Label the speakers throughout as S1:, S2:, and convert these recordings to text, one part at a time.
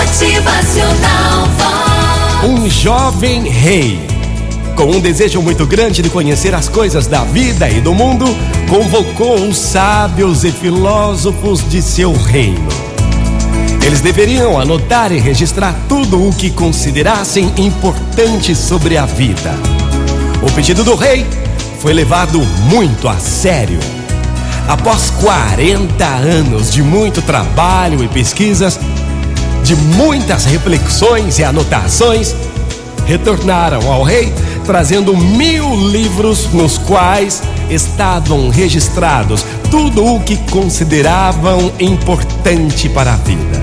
S1: Motivacional Vox.
S2: Um jovem rei, com um desejo muito grande de conhecer as coisas da vida e do mundo, convocou os sábios e filósofos de seu reino. Eles deveriam anotar e registrar tudo o que considerassem importante sobre a vida. O pedido do rei foi levado muito a sério. Após 40 anos de muito trabalho e pesquisas, de muitas reflexões e anotações, retornaram ao rei trazendo mil livros nos quais estavam registrados tudo o que consideravam importante para a vida.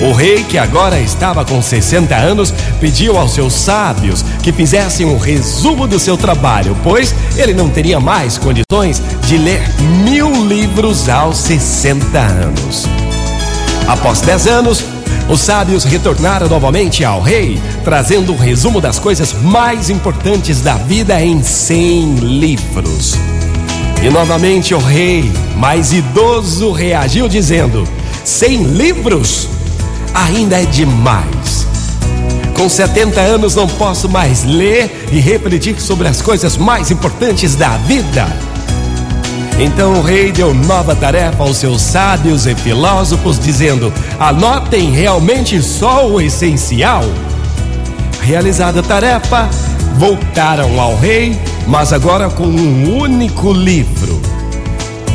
S2: O rei, que agora estava com 60 anos, pediu aos seus sábios que fizessem um resumo do seu trabalho, pois ele não teria mais condições de ler mil livros aos 60 anos. Após 10 anos, os sábios retornaram novamente ao rei, trazendo um resumo das coisas mais importantes da vida em 100 livros. E novamente o rei, mais idoso, reagiu dizendo: 100 livros? Ainda é demais. Com 70 anos não posso mais ler e refletir sobre as coisas mais importantes da vida. Então o rei deu nova tarefa aos seus sábios e filósofos, dizendo: anotem realmente só o essencial. Realizada a tarefa, voltaram ao rei, mas agora com um único livro.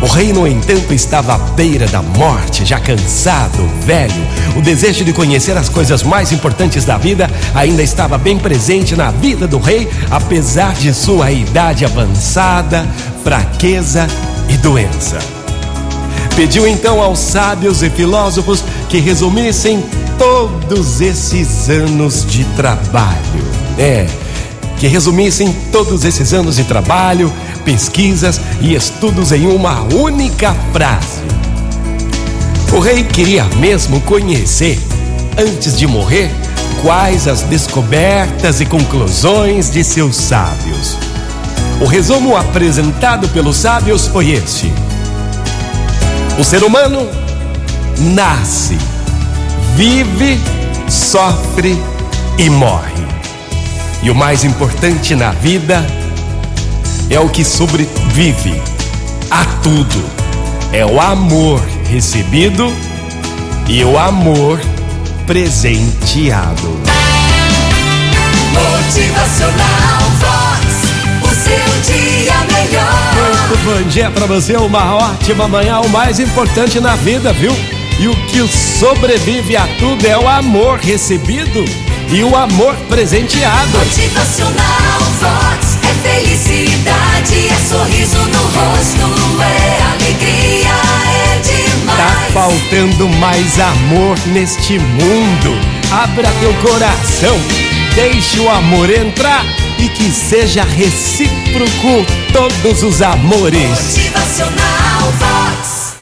S2: O rei, no entanto, estava à beira da morte, já cansado, velho. O desejo de conhecer as coisas mais importantes da vida ainda estava bem presente na vida do rei, apesar de sua idade avançada, fraqueza e doença. Pediu então aos sábios e filósofos que resumissem todos esses anos de trabalho. É, que resumissem todos esses anos de trabalho, pesquisas e estudos em uma única frase. O rei queria mesmo conhecer, antes de morrer, quais as descobertas e conclusões de seus sábios. O resumo apresentado pelos sábios foi este: O ser humano nasce, vive, sofre e morre. E o mais importante na vida é o que sobrevive a tudo. É o amor recebido e o amor presenteado.
S1: Dia
S2: pra você, uma ótima manhã, o mais importante na vida, viu? E o que sobrevive a tudo é o amor recebido e o amor presenteado.
S1: Motivacional Vox. É felicidade, é sorriso no rosto, é alegria, é demais.
S2: Tá faltando mais amor neste mundo. Abra teu coração, deixe o amor entrar e que seja recíproco todos os amores.
S1: Motivacional.